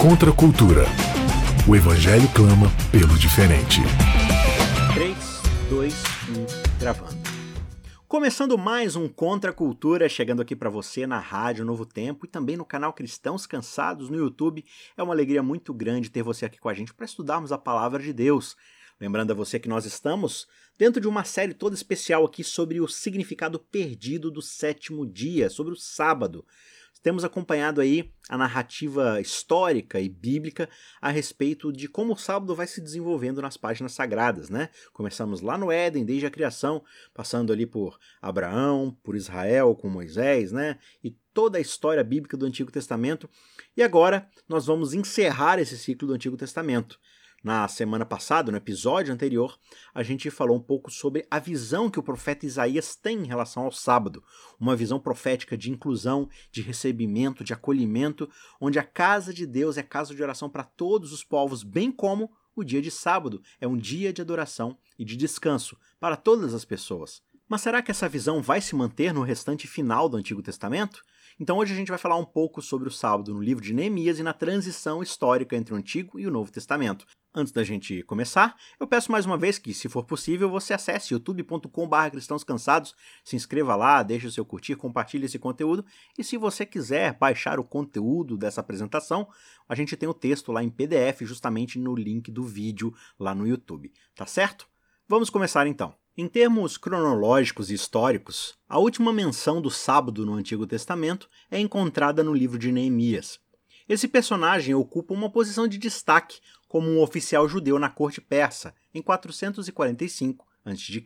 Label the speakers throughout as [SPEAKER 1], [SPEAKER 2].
[SPEAKER 1] Contra a cultura. O Evangelho clama pelo diferente.
[SPEAKER 2] 3, 2, 1, gravando. Começando mais um Contra a Cultura, chegando aqui para você na Rádio Novo Tempo e também no canal Cristãos Cansados no YouTube. É uma alegria muito grande ter você aqui com a gente para estudarmos a palavra de Deus. Lembrando a você que nós estamos dentro de uma série toda especial aqui sobre o significado perdido do sétimo dia, sobre o sábado. Temos acompanhado aí a narrativa histórica e bíblica a respeito de como o sábado vai se desenvolvendo nas páginas sagradas, né? Começamos lá no Éden, desde a criação, passando ali por Abraão, por Israel com Moisés, né? E toda a história bíblica do Antigo Testamento. E agora nós vamos encerrar esse ciclo do Antigo Testamento. Na semana passada, no episódio anterior, a gente falou um pouco sobre a visão que o profeta Isaías tem em relação ao sábado, uma visão profética de inclusão, de recebimento, de acolhimento, onde a casa de Deus é casa de oração para todos os povos, bem como o dia de sábado é um dia de adoração e de descanso para todas as pessoas. Mas será que essa visão vai se manter no restante final do Antigo Testamento? Então hoje a gente vai falar um pouco sobre o sábado no livro de Neemias e na transição histórica entre o Antigo e o Novo Testamento. Antes da gente começar, eu peço mais uma vez que, se for possível, você acesse youtube.com.br cristãos cansados, se inscreva lá, deixe o seu curtir, compartilhe esse conteúdo e se você quiser baixar o conteúdo dessa apresentação, a gente tem o texto lá em PDF justamente no link do vídeo lá no YouTube, tá certo? Vamos começar então. Em termos cronológicos e históricos, a última menção do sábado no Antigo Testamento é encontrada no livro de Neemias. Esse personagem ocupa uma posição de destaque como um oficial judeu na corte persa em 445 a.C.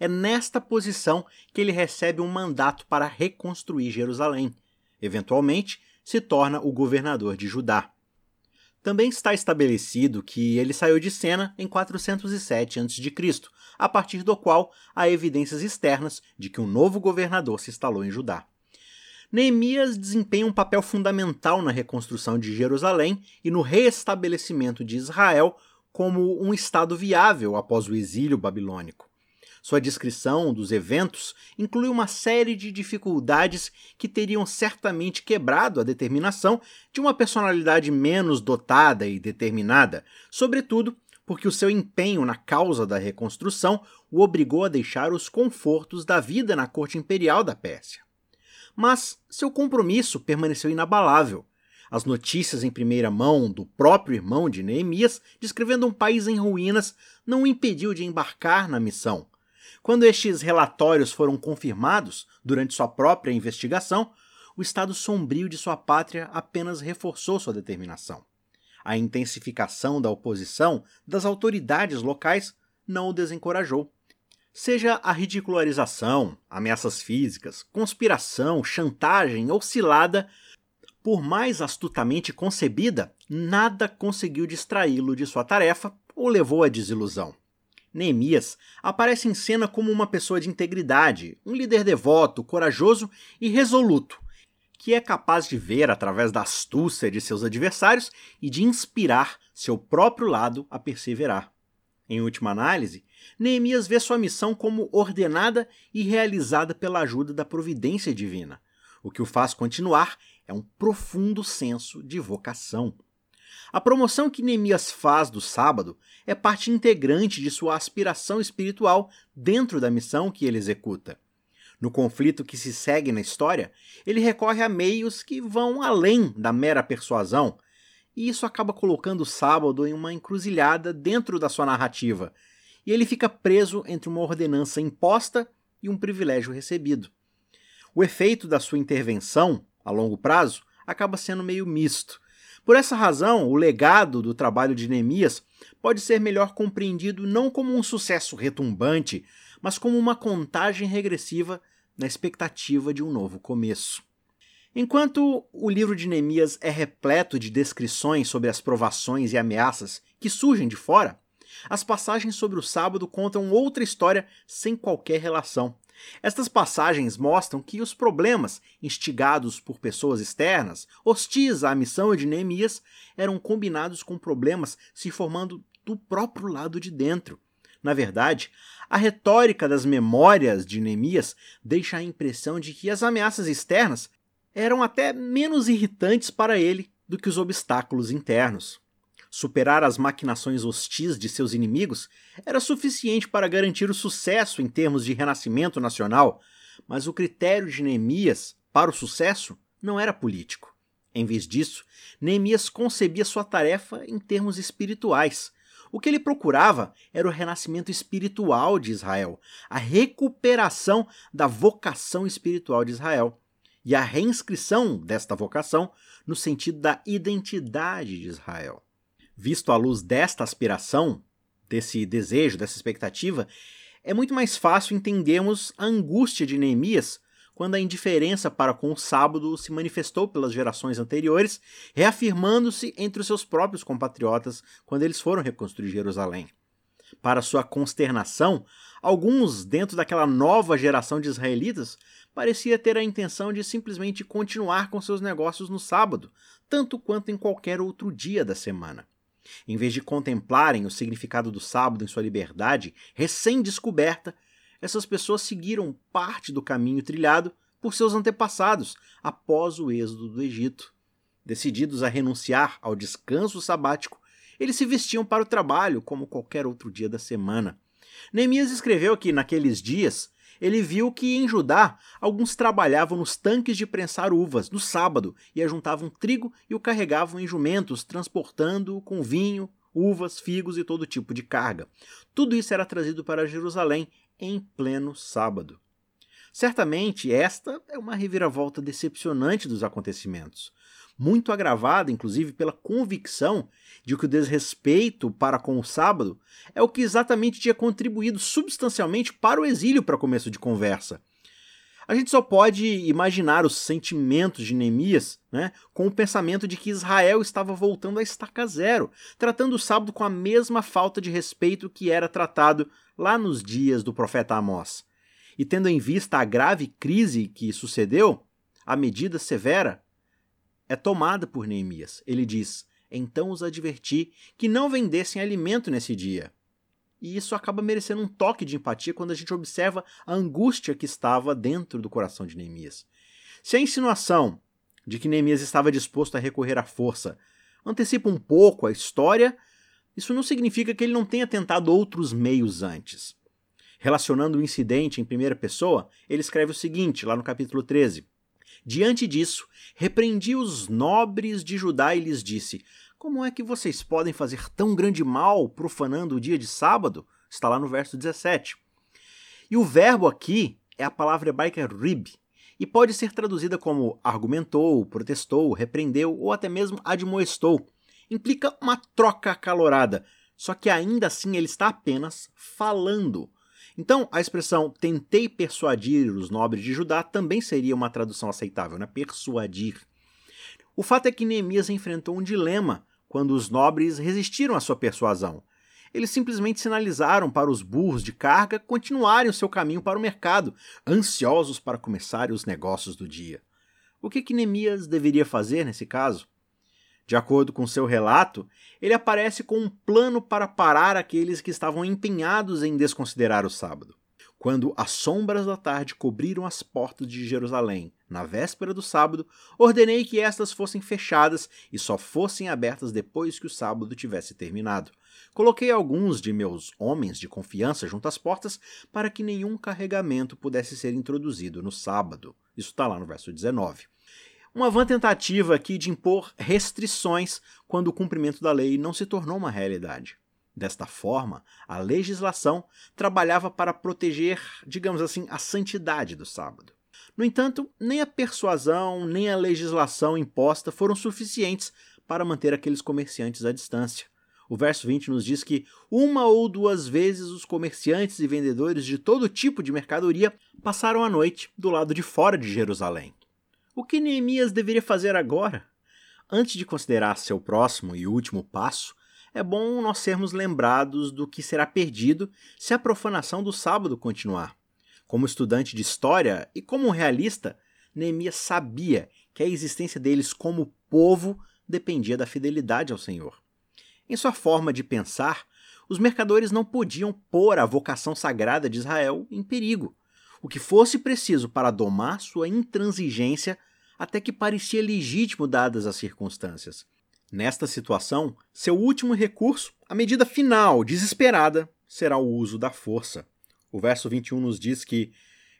[SPEAKER 2] É nesta posição que ele recebe um mandato para reconstruir Jerusalém. Eventualmente, se torna o governador de Judá. Também está estabelecido que ele saiu de cena em 407 a.C., a partir do qual há evidências externas de que um novo governador se instalou em Judá. Neemias desempenha um papel fundamental na reconstrução de Jerusalém e no reestabelecimento de Israel como um Estado viável após o exílio babilônico. Sua descrição dos eventos inclui uma série de dificuldades que teriam certamente quebrado a determinação de uma personalidade menos dotada e determinada, sobretudo porque o seu empenho na causa da reconstrução o obrigou a deixar os confortos da vida na corte imperial da Pérsia mas seu compromisso permaneceu inabalável. As notícias em primeira mão do próprio irmão de Neemias, descrevendo um país em ruínas, não o impediu de embarcar na missão. Quando estes relatórios foram confirmados durante sua própria investigação, o estado sombrio de sua pátria apenas reforçou sua determinação. A intensificação da oposição das autoridades locais não o desencorajou. Seja a ridicularização, ameaças físicas, conspiração, chantagem ou cilada, por mais astutamente concebida, nada conseguiu distraí-lo de sua tarefa ou levou à desilusão. Neemias aparece em cena como uma pessoa de integridade, um líder devoto, corajoso e resoluto, que é capaz de ver através da astúcia de seus adversários e de inspirar seu próprio lado a perseverar. Em última análise, Neemias vê sua missão como ordenada e realizada pela ajuda da providência divina. O que o faz continuar é um profundo senso de vocação. A promoção que Neemias faz do sábado é parte integrante de sua aspiração espiritual dentro da missão que ele executa. No conflito que se segue na história, ele recorre a meios que vão além da mera persuasão, e isso acaba colocando o sábado em uma encruzilhada dentro da sua narrativa, e ele fica preso entre uma ordenança imposta e um privilégio recebido. O efeito da sua intervenção, a longo prazo, acaba sendo meio misto. Por essa razão, o legado do trabalho de Neemias pode ser melhor compreendido não como um sucesso retumbante, mas como uma contagem regressiva na expectativa de um novo começo. Enquanto o livro de Neemias é repleto de descrições sobre as provações e ameaças que surgem de fora, as passagens sobre o sábado contam outra história sem qualquer relação. Estas passagens mostram que os problemas instigados por pessoas externas, hostis à missão de Neemias, eram combinados com problemas se formando do próprio lado de dentro. Na verdade, a retórica das memórias de Neemias deixa a impressão de que as ameaças externas eram até menos irritantes para ele do que os obstáculos internos. Superar as maquinações hostis de seus inimigos era suficiente para garantir o sucesso em termos de renascimento nacional, mas o critério de Neemias para o sucesso não era político. Em vez disso, Neemias concebia sua tarefa em termos espirituais. O que ele procurava era o renascimento espiritual de Israel, a recuperação da vocação espiritual de Israel e a reinscrição desta vocação no sentido da identidade de Israel. Visto à luz desta aspiração, desse desejo, dessa expectativa, é muito mais fácil entendermos a angústia de Neemias quando a indiferença para com o sábado se manifestou pelas gerações anteriores, reafirmando-se entre os seus próprios compatriotas quando eles foram reconstruir Jerusalém. Para sua consternação, alguns dentro daquela nova geração de israelitas parecia ter a intenção de simplesmente continuar com seus negócios no sábado, tanto quanto em qualquer outro dia da semana. Em vez de contemplarem o significado do sábado em sua liberdade recém-descoberta, essas pessoas seguiram parte do caminho trilhado por seus antepassados após o êxodo do Egito. Decididos a renunciar ao descanso sabático, eles se vestiam para o trabalho como qualquer outro dia da semana. Neemias escreveu que, naqueles dias, ele viu que em Judá alguns trabalhavam nos tanques de prensar uvas no sábado e ajuntavam trigo e o carregavam em jumentos, transportando-o com vinho, uvas, figos e todo tipo de carga. Tudo isso era trazido para Jerusalém em pleno sábado. Certamente esta é uma reviravolta decepcionante dos acontecimentos, muito agravada, inclusive, pela convicção de que o desrespeito para com o sábado é o que exatamente tinha contribuído substancialmente para o exílio para começo de conversa. A gente só pode imaginar os sentimentos de Neemias né, com o pensamento de que Israel estava voltando à estaca zero, tratando o sábado com a mesma falta de respeito que era tratado lá nos dias do profeta Amós. E tendo em vista a grave crise que sucedeu, a medida severa é tomada por Neemias. Ele diz: Então os adverti que não vendessem alimento nesse dia. E isso acaba merecendo um toque de empatia quando a gente observa a angústia que estava dentro do coração de Neemias. Se a insinuação de que Neemias estava disposto a recorrer à força antecipa um pouco a história, isso não significa que ele não tenha tentado outros meios antes. Relacionando o incidente em primeira pessoa, ele escreve o seguinte, lá no capítulo 13: Diante disso, repreendi os nobres de Judá e lhes disse: Como é que vocês podem fazer tão grande mal profanando o dia de sábado? Está lá no verso 17. E o verbo aqui é a palavra hebraica rib, e pode ser traduzida como argumentou, protestou, repreendeu ou até mesmo admoestou. Implica uma troca acalorada, só que ainda assim ele está apenas falando. Então, a expressão tentei persuadir os nobres de Judá também seria uma tradução aceitável, né? Persuadir. O fato é que Neemias enfrentou um dilema quando os nobres resistiram à sua persuasão. Eles simplesmente sinalizaram para os burros de carga continuarem o seu caminho para o mercado, ansiosos para começarem os negócios do dia. O que, que Neemias deveria fazer nesse caso? De acordo com seu relato, ele aparece com um plano para parar aqueles que estavam empenhados em desconsiderar o sábado. Quando as sombras da tarde cobriram as portas de Jerusalém, na véspera do sábado, ordenei que estas fossem fechadas e só fossem abertas depois que o sábado tivesse terminado. Coloquei alguns de meus homens de confiança junto às portas para que nenhum carregamento pudesse ser introduzido no sábado. Isso está lá no verso 19 uma vã tentativa aqui de impor restrições quando o cumprimento da lei não se tornou uma realidade. Desta forma, a legislação trabalhava para proteger, digamos assim, a santidade do sábado. No entanto, nem a persuasão nem a legislação imposta foram suficientes para manter aqueles comerciantes à distância. O verso 20 nos diz que uma ou duas vezes os comerciantes e vendedores de todo tipo de mercadoria passaram a noite do lado de fora de Jerusalém. O que Neemias deveria fazer agora? Antes de considerar seu próximo e último passo, é bom nós sermos lembrados do que será perdido se a profanação do sábado continuar. Como estudante de história e como realista, Neemias sabia que a existência deles como povo dependia da fidelidade ao Senhor. Em sua forma de pensar, os mercadores não podiam pôr a vocação sagrada de Israel em perigo. O que fosse preciso para domar sua intransigência até que parecia legítimo dadas as circunstâncias. Nesta situação, seu último recurso, a medida final, desesperada, será o uso da força. O verso 21 nos diz que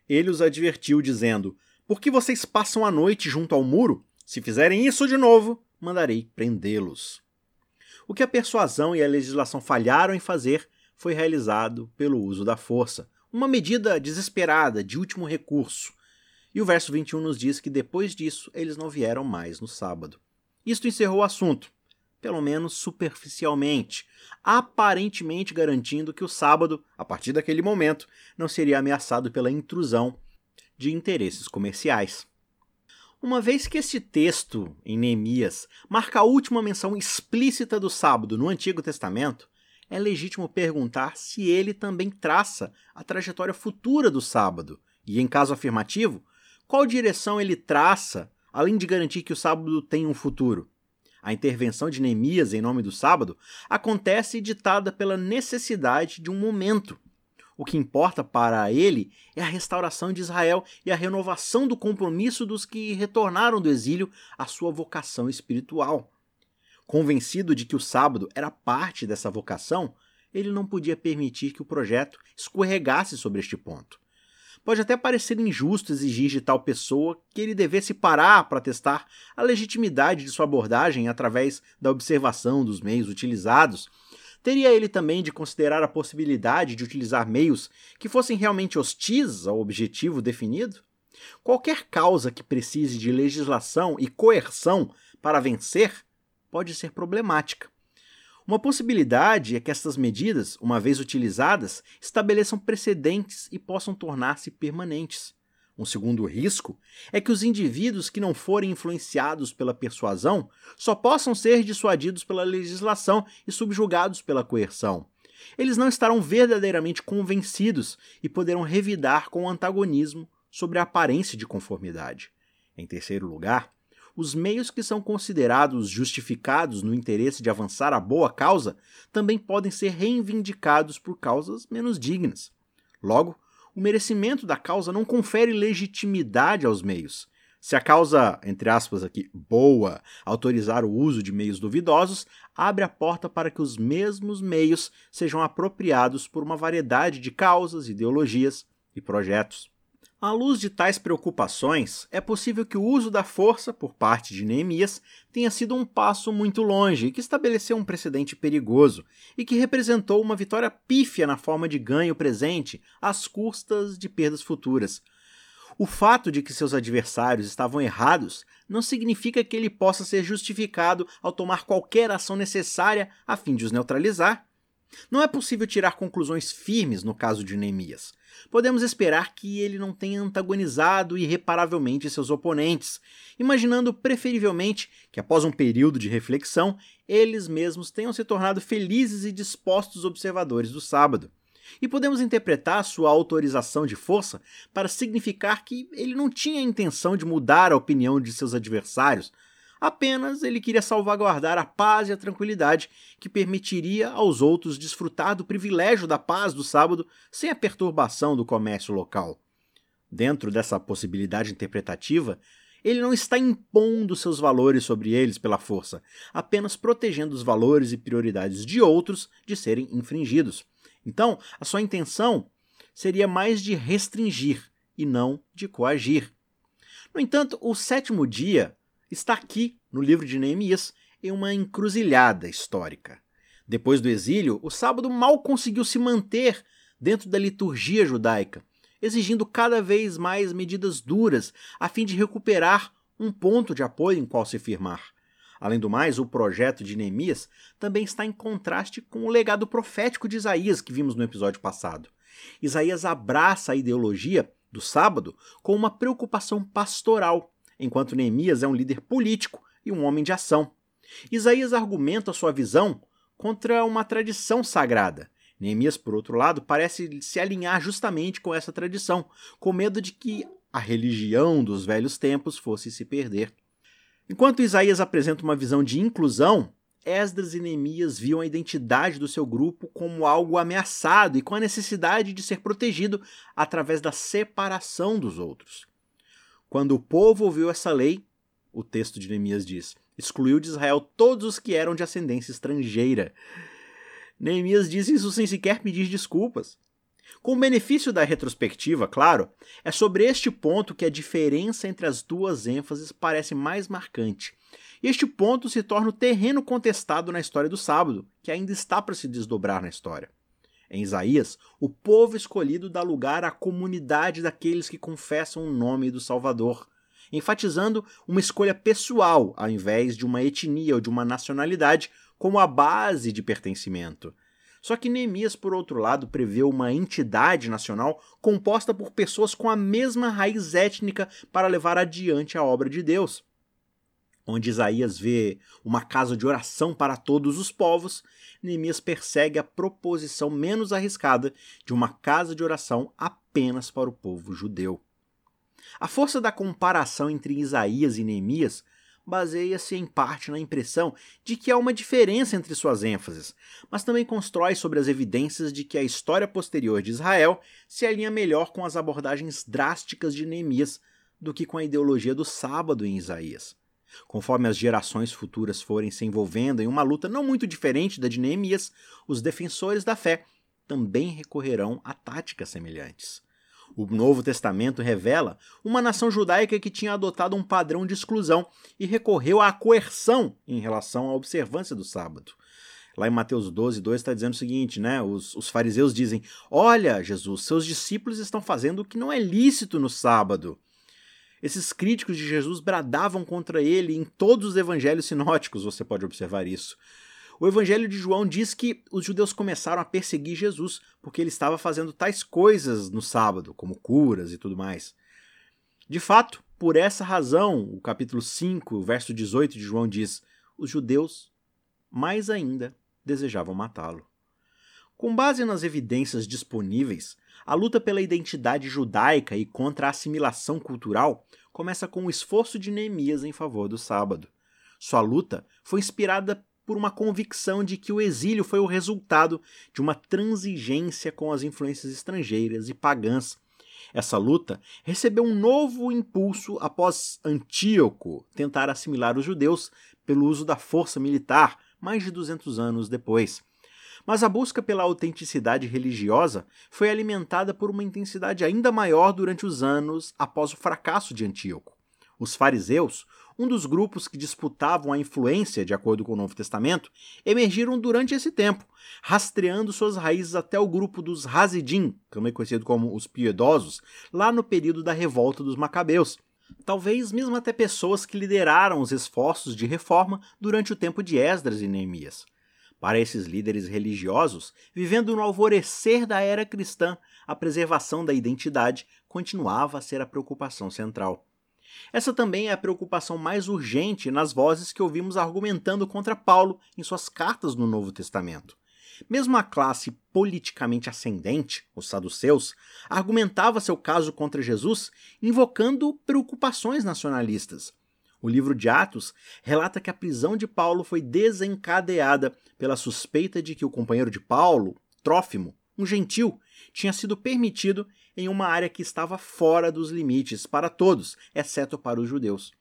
[SPEAKER 2] ele os advertiu, dizendo: Por que vocês passam a noite junto ao muro? Se fizerem isso de novo, mandarei prendê-los. O que a persuasão e a legislação falharam em fazer foi realizado pelo uso da força, uma medida desesperada, de último recurso. E o verso 21 nos diz que depois disso eles não vieram mais no sábado. Isto encerrou o assunto, pelo menos superficialmente, aparentemente garantindo que o sábado, a partir daquele momento, não seria ameaçado pela intrusão de interesses comerciais. Uma vez que este texto, em Neemias, marca a última menção explícita do sábado no Antigo Testamento, é legítimo perguntar se ele também traça a trajetória futura do sábado, e, em caso afirmativo, qual direção ele traça, além de garantir que o sábado tem um futuro. A intervenção de Neemias em nome do sábado acontece ditada pela necessidade de um momento, o que importa para ele é a restauração de Israel e a renovação do compromisso dos que retornaram do exílio à sua vocação espiritual. Convencido de que o sábado era parte dessa vocação, ele não podia permitir que o projeto escorregasse sobre este ponto. Pode até parecer injusto exigir de tal pessoa que ele devesse parar para testar a legitimidade de sua abordagem através da observação dos meios utilizados Teria ele também de considerar a possibilidade de utilizar meios que fossem realmente hostis ao objetivo definido? Qualquer causa que precise de legislação e coerção para vencer pode ser problemática. Uma possibilidade é que estas medidas, uma vez utilizadas, estabeleçam precedentes e possam tornar-se permanentes. Um segundo risco é que os indivíduos que não forem influenciados pela persuasão só possam ser dissuadidos pela legislação e subjugados pela coerção. Eles não estarão verdadeiramente convencidos e poderão revidar com o antagonismo sobre a aparência de conformidade. Em terceiro lugar, os meios que são considerados justificados no interesse de avançar a boa causa também podem ser reivindicados por causas menos dignas. Logo, o merecimento da causa não confere legitimidade aos meios. Se a causa, entre aspas aqui, boa, autorizar o uso de meios duvidosos, abre a porta para que os mesmos meios sejam apropriados por uma variedade de causas, ideologias e projetos. À luz de tais preocupações, é possível que o uso da força por parte de Neemias tenha sido um passo muito longe que estabeleceu um precedente perigoso e que representou uma vitória pífia na forma de ganho presente às custas de perdas futuras. O fato de que seus adversários estavam errados não significa que ele possa ser justificado ao tomar qualquer ação necessária a fim de os neutralizar. Não é possível tirar conclusões firmes no caso de Neemias podemos esperar que ele não tenha antagonizado irreparavelmente seus oponentes, imaginando preferivelmente que, após um período de reflexão, eles mesmos tenham se tornado felizes e dispostos observadores do sábado. E podemos interpretar sua autorização de força para significar que ele não tinha a intenção de mudar a opinião de seus adversários, Apenas ele queria salvaguardar a paz e a tranquilidade que permitiria aos outros desfrutar do privilégio da paz do sábado sem a perturbação do comércio local. Dentro dessa possibilidade interpretativa, ele não está impondo seus valores sobre eles pela força, apenas protegendo os valores e prioridades de outros de serem infringidos. Então, a sua intenção seria mais de restringir e não de coagir. No entanto, o sétimo dia está aqui no livro de Neemias em uma encruzilhada histórica. Depois do exílio, o sábado mal conseguiu se manter dentro da liturgia judaica, exigindo cada vez mais medidas duras a fim de recuperar um ponto de apoio em qual se firmar. Além do mais, o projeto de Neemias também está em contraste com o legado profético de Isaías que vimos no episódio passado. Isaías abraça a ideologia do sábado com uma preocupação pastoral, enquanto Neemias é um líder político e um homem de ação. Isaías argumenta sua visão contra uma tradição sagrada. Neemias, por outro lado, parece se alinhar justamente com essa tradição, com medo de que a religião dos velhos tempos fosse se perder. Enquanto Isaías apresenta uma visão de inclusão, Esdras e Neemias viam a identidade do seu grupo como algo ameaçado e com a necessidade de ser protegido através da separação dos outros. Quando o povo ouviu essa lei, o texto de Neemias diz. Excluiu de Israel todos os que eram de ascendência estrangeira. Neemias diz isso sem sequer pedir desculpas. Com o benefício da retrospectiva, claro, é sobre este ponto que a diferença entre as duas ênfases parece mais marcante. Este ponto se torna o terreno contestado na história do sábado, que ainda está para se desdobrar na história. Em Isaías, o povo escolhido dá lugar à comunidade daqueles que confessam o nome do Salvador, enfatizando uma escolha pessoal ao invés de uma etnia ou de uma nacionalidade como a base de pertencimento. Só que Neemias, por outro lado, prevê uma entidade nacional composta por pessoas com a mesma raiz étnica para levar adiante a obra de Deus. Onde Isaías vê uma casa de oração para todos os povos, Neemias persegue a proposição menos arriscada de uma casa de oração apenas para o povo judeu. A força da comparação entre Isaías e Neemias baseia-se em parte na impressão de que há uma diferença entre suas ênfases, mas também constrói sobre as evidências de que a história posterior de Israel se alinha melhor com as abordagens drásticas de Neemias do que com a ideologia do sábado em Isaías. Conforme as gerações futuras forem se envolvendo em uma luta não muito diferente da de Neemias, os defensores da fé também recorrerão a táticas semelhantes. O Novo Testamento revela uma nação judaica que tinha adotado um padrão de exclusão e recorreu à coerção em relação à observância do sábado. Lá em Mateus 12, 2 está dizendo o seguinte, né? Os, os fariseus dizem: Olha, Jesus, seus discípulos estão fazendo o que não é lícito no sábado. Esses críticos de Jesus bradavam contra ele em todos os evangelhos sinóticos, você pode observar isso. O Evangelho de João diz que os judeus começaram a perseguir Jesus porque ele estava fazendo tais coisas no sábado, como curas e tudo mais. De fato, por essa razão, o capítulo 5, verso 18 de João diz: os judeus, mais ainda, desejavam matá-lo. Com base nas evidências disponíveis, a luta pela identidade judaica e contra a assimilação cultural começa com o esforço de Neemias em favor do sábado. Sua luta foi inspirada por uma convicção de que o exílio foi o resultado de uma transigência com as influências estrangeiras e pagãs. Essa luta recebeu um novo impulso após Antíoco tentar assimilar os judeus pelo uso da força militar, mais de 200 anos depois. Mas a busca pela autenticidade religiosa foi alimentada por uma intensidade ainda maior durante os anos após o fracasso de Antíoco. Os fariseus, um dos grupos que disputavam a influência, de acordo com o Novo Testamento, emergiram durante esse tempo, rastreando suas raízes até o grupo dos Hasidim, também conhecido como os piedosos, lá no período da revolta dos Macabeus. Talvez mesmo até pessoas que lideraram os esforços de reforma durante o tempo de Esdras e Neemias. Para esses líderes religiosos, vivendo no alvorecer da era cristã, a preservação da identidade continuava a ser a preocupação central. Essa também é a preocupação mais urgente nas vozes que ouvimos argumentando contra Paulo em suas cartas no Novo Testamento. Mesmo a classe politicamente ascendente, os saduceus, argumentava seu caso contra Jesus invocando preocupações nacionalistas. O livro de Atos relata que a prisão de Paulo foi desencadeada pela suspeita de que o companheiro de Paulo, Trófimo, um gentil, tinha sido permitido em uma área que estava fora dos limites para todos, exceto para os judeus.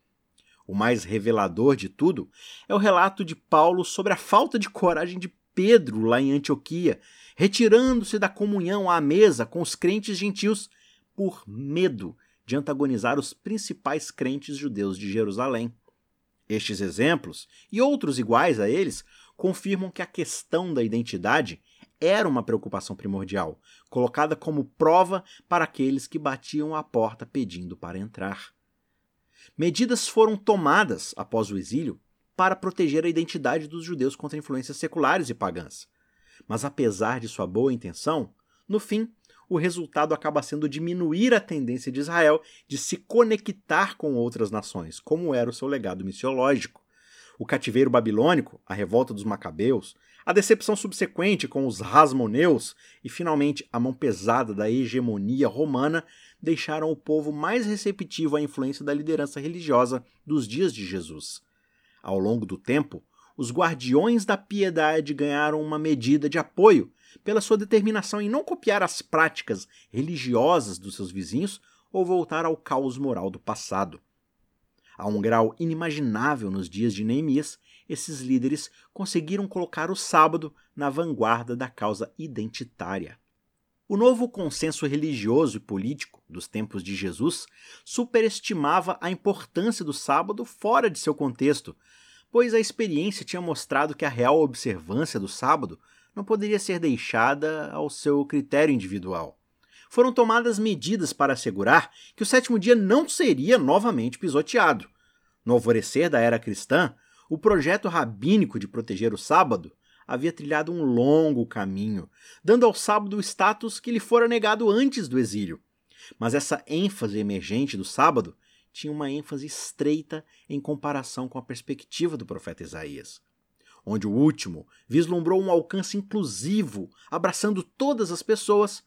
[SPEAKER 2] O mais revelador de tudo é o relato de Paulo sobre a falta de coragem de Pedro lá em Antioquia, retirando-se da comunhão à mesa com os crentes gentios por medo de antagonizar os principais crentes judeus de Jerusalém. Estes exemplos, e outros iguais a eles, confirmam que a questão da identidade era uma preocupação primordial, colocada como prova para aqueles que batiam à porta pedindo para entrar. Medidas foram tomadas após o exílio para proteger a identidade dos judeus contra influências seculares e pagãs. Mas apesar de sua boa intenção, no fim, o resultado acaba sendo diminuir a tendência de Israel de se conectar com outras nações, como era o seu legado missiológico. O cativeiro babilônico, a revolta dos macabeus, a decepção subsequente com os Rasmoneus e, finalmente, a mão pesada da hegemonia romana deixaram o povo mais receptivo à influência da liderança religiosa dos dias de Jesus. Ao longo do tempo, os guardiões da piedade ganharam uma medida de apoio pela sua determinação em não copiar as práticas religiosas dos seus vizinhos ou voltar ao caos moral do passado. A um grau inimaginável nos dias de Neemias, esses líderes conseguiram colocar o sábado na vanguarda da causa identitária. O novo consenso religioso e político dos tempos de Jesus superestimava a importância do sábado fora de seu contexto, pois a experiência tinha mostrado que a real observância do sábado não poderia ser deixada ao seu critério individual. Foram tomadas medidas para assegurar que o sétimo dia não seria novamente pisoteado. No alvorecer da era cristã, o projeto rabínico de proteger o sábado havia trilhado um longo caminho, dando ao sábado o status que lhe fora negado antes do exílio. Mas essa ênfase emergente do sábado tinha uma ênfase estreita em comparação com a perspectiva do profeta Isaías, onde o último vislumbrou um alcance inclusivo, abraçando todas as pessoas.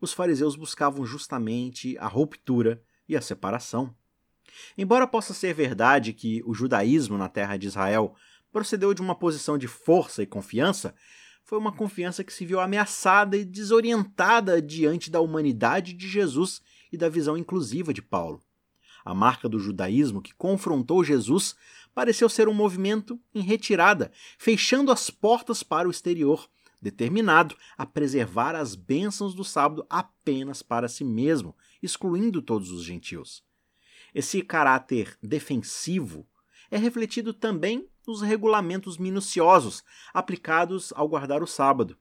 [SPEAKER 2] Os fariseus buscavam justamente a ruptura e a separação. Embora possa ser verdade que o judaísmo na terra de Israel procedeu de uma posição de força e confiança, foi uma confiança que se viu ameaçada e desorientada diante da humanidade de Jesus e da visão inclusiva de Paulo. A marca do judaísmo que confrontou Jesus pareceu ser um movimento em retirada, fechando as portas para o exterior, determinado a preservar as bênçãos do sábado apenas para si mesmo, excluindo todos os gentios. Esse caráter defensivo é refletido também nos regulamentos minuciosos aplicados ao guardar o sábado.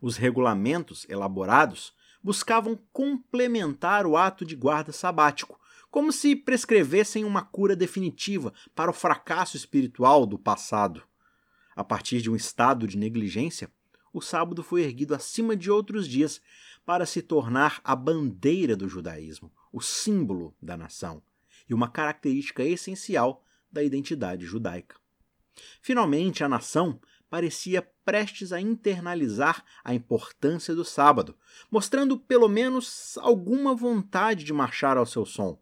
[SPEAKER 2] Os regulamentos elaborados buscavam complementar o ato de guarda sabático, como se prescrevessem uma cura definitiva para o fracasso espiritual do passado. A partir de um estado de negligência, o sábado foi erguido acima de outros dias para se tornar a bandeira do judaísmo, o símbolo da nação e uma característica essencial da identidade judaica. Finalmente, a nação parecia prestes a internalizar a importância do sábado, mostrando pelo menos alguma vontade de marchar ao seu som.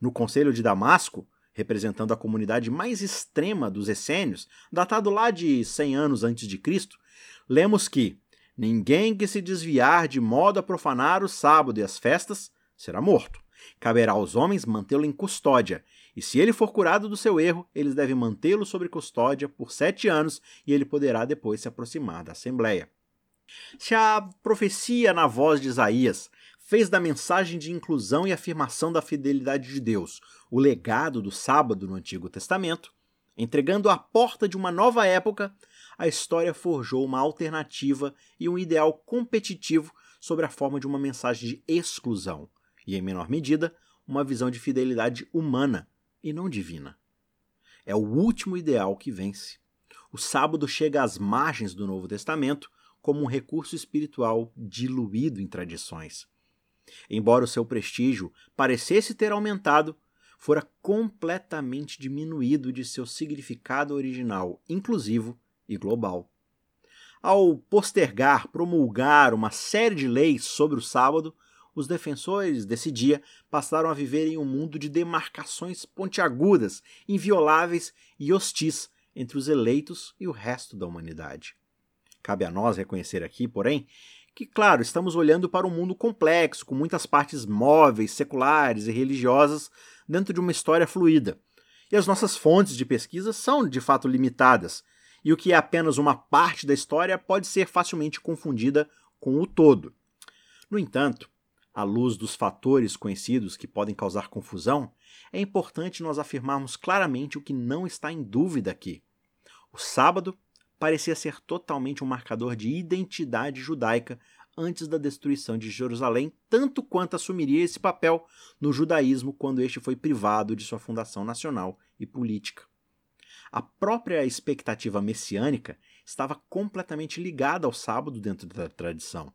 [SPEAKER 2] No Conselho de Damasco, representando a comunidade mais extrema dos essênios, datado lá de 100 anos antes de Cristo, lemos que ninguém que se desviar de modo a profanar o sábado e as festas será morto. Caberá aos homens mantê-lo em custódia, e se ele for curado do seu erro, eles devem mantê-lo sob custódia por sete anos e ele poderá depois se aproximar da Assembleia. Se a profecia na voz de Isaías fez da mensagem de inclusão e afirmação da fidelidade de Deus o legado do sábado no Antigo Testamento, entregando a porta de uma nova época, a história forjou uma alternativa e um ideal competitivo sobre a forma de uma mensagem de exclusão, e, em menor medida, uma visão de fidelidade humana e não divina. É o último ideal que vence. O sábado chega às margens do Novo Testamento como um recurso espiritual diluído em tradições. Embora o seu prestígio parecesse ter aumentado, fora completamente diminuído de seu significado original, inclusivo e global. Ao postergar, promulgar uma série de leis sobre o sábado, os defensores desse dia passaram a viver em um mundo de demarcações pontiagudas, invioláveis e hostis entre os eleitos e o resto da humanidade. Cabe a nós reconhecer aqui, porém, que, claro, estamos olhando para um mundo complexo, com muitas partes móveis, seculares e religiosas dentro de uma história fluida. E as nossas fontes de pesquisa são, de fato, limitadas, e o que é apenas uma parte da história pode ser facilmente confundida com o todo. No entanto, à luz dos fatores conhecidos que podem causar confusão, é importante nós afirmarmos claramente o que não está em dúvida aqui. O sábado parecia ser totalmente um marcador de identidade judaica antes da destruição de Jerusalém, tanto quanto assumiria esse papel no judaísmo quando este foi privado de sua fundação nacional e política. A própria expectativa messiânica estava completamente ligada ao sábado dentro da tradição.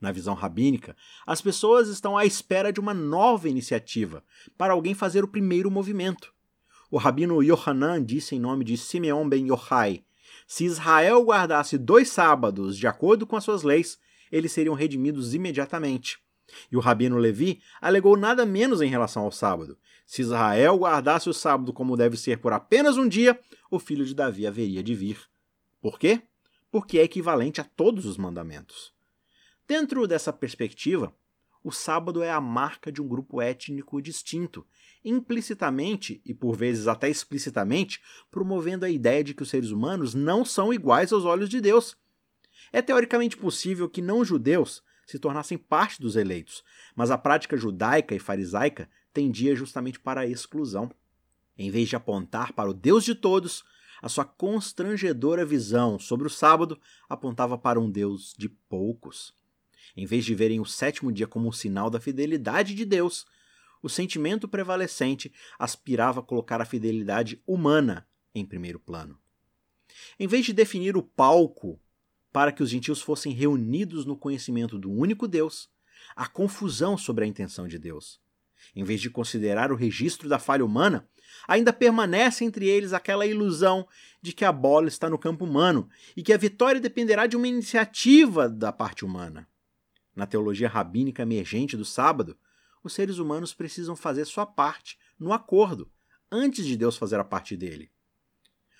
[SPEAKER 2] Na visão rabínica, as pessoas estão à espera de uma nova iniciativa para alguém fazer o primeiro movimento. O rabino Yohanan disse em nome de Simeon ben Yochai: se Israel guardasse dois sábados de acordo com as suas leis, eles seriam redimidos imediatamente. E o rabino Levi alegou nada menos em relação ao sábado. Se Israel guardasse o sábado como deve ser por apenas um dia, o filho de Davi haveria de vir. Por quê? Porque é equivalente a todos os mandamentos. Dentro dessa perspectiva, o sábado é a marca de um grupo étnico distinto, implicitamente e por vezes até explicitamente promovendo a ideia de que os seres humanos não são iguais aos olhos de Deus. É teoricamente possível que não-judeus se tornassem parte dos eleitos, mas a prática judaica e farisaica tendia justamente para a exclusão. Em vez de apontar para o Deus de todos, a sua constrangedora visão sobre o sábado apontava para um Deus de poucos. Em vez de verem o sétimo dia como um sinal da fidelidade de Deus, o sentimento prevalecente aspirava a colocar a fidelidade humana em primeiro plano. Em vez de definir o palco para que os gentios fossem reunidos no conhecimento do único Deus, a confusão sobre a intenção de Deus. Em vez de considerar o registro da falha humana, ainda permanece entre eles aquela ilusão de que a bola está no campo humano e que a vitória dependerá de uma iniciativa da parte humana. Na teologia rabínica emergente do sábado, os seres humanos precisam fazer sua parte no acordo, antes de Deus fazer a parte dele.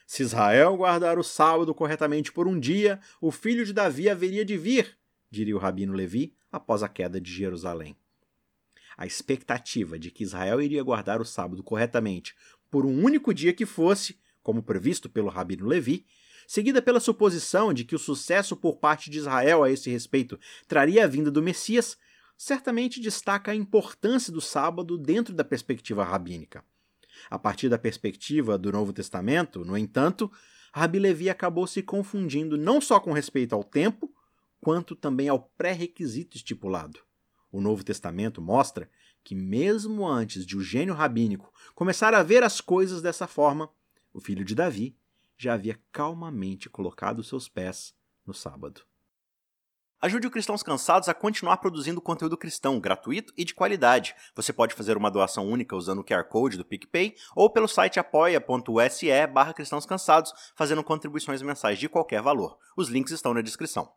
[SPEAKER 2] Se Israel guardar o sábado corretamente por um dia, o filho de Davi haveria de vir, diria o rabino Levi após a queda de Jerusalém. A expectativa de que Israel iria guardar o sábado corretamente por um único dia que fosse, como previsto pelo rabino Levi, seguida pela suposição de que o sucesso por parte de Israel a esse respeito traria a vinda do Messias, certamente destaca a importância do sábado dentro da perspectiva rabínica. A partir da perspectiva do Novo Testamento, no entanto, Rabi Levi acabou se confundindo não só com respeito ao tempo, quanto também ao pré-requisito estipulado. O Novo Testamento mostra que, mesmo antes de o gênio rabínico começar a ver as coisas dessa forma, o filho de Davi já havia calmamente colocado seus pés no sábado. Ajude o Cristãos Cansados a continuar produzindo conteúdo cristão gratuito e de qualidade. Você pode fazer uma doação única usando o QR Code do PicPay ou pelo site apoia.se barra cristãos cansados, fazendo contribuições mensais de qualquer valor. Os links estão na descrição.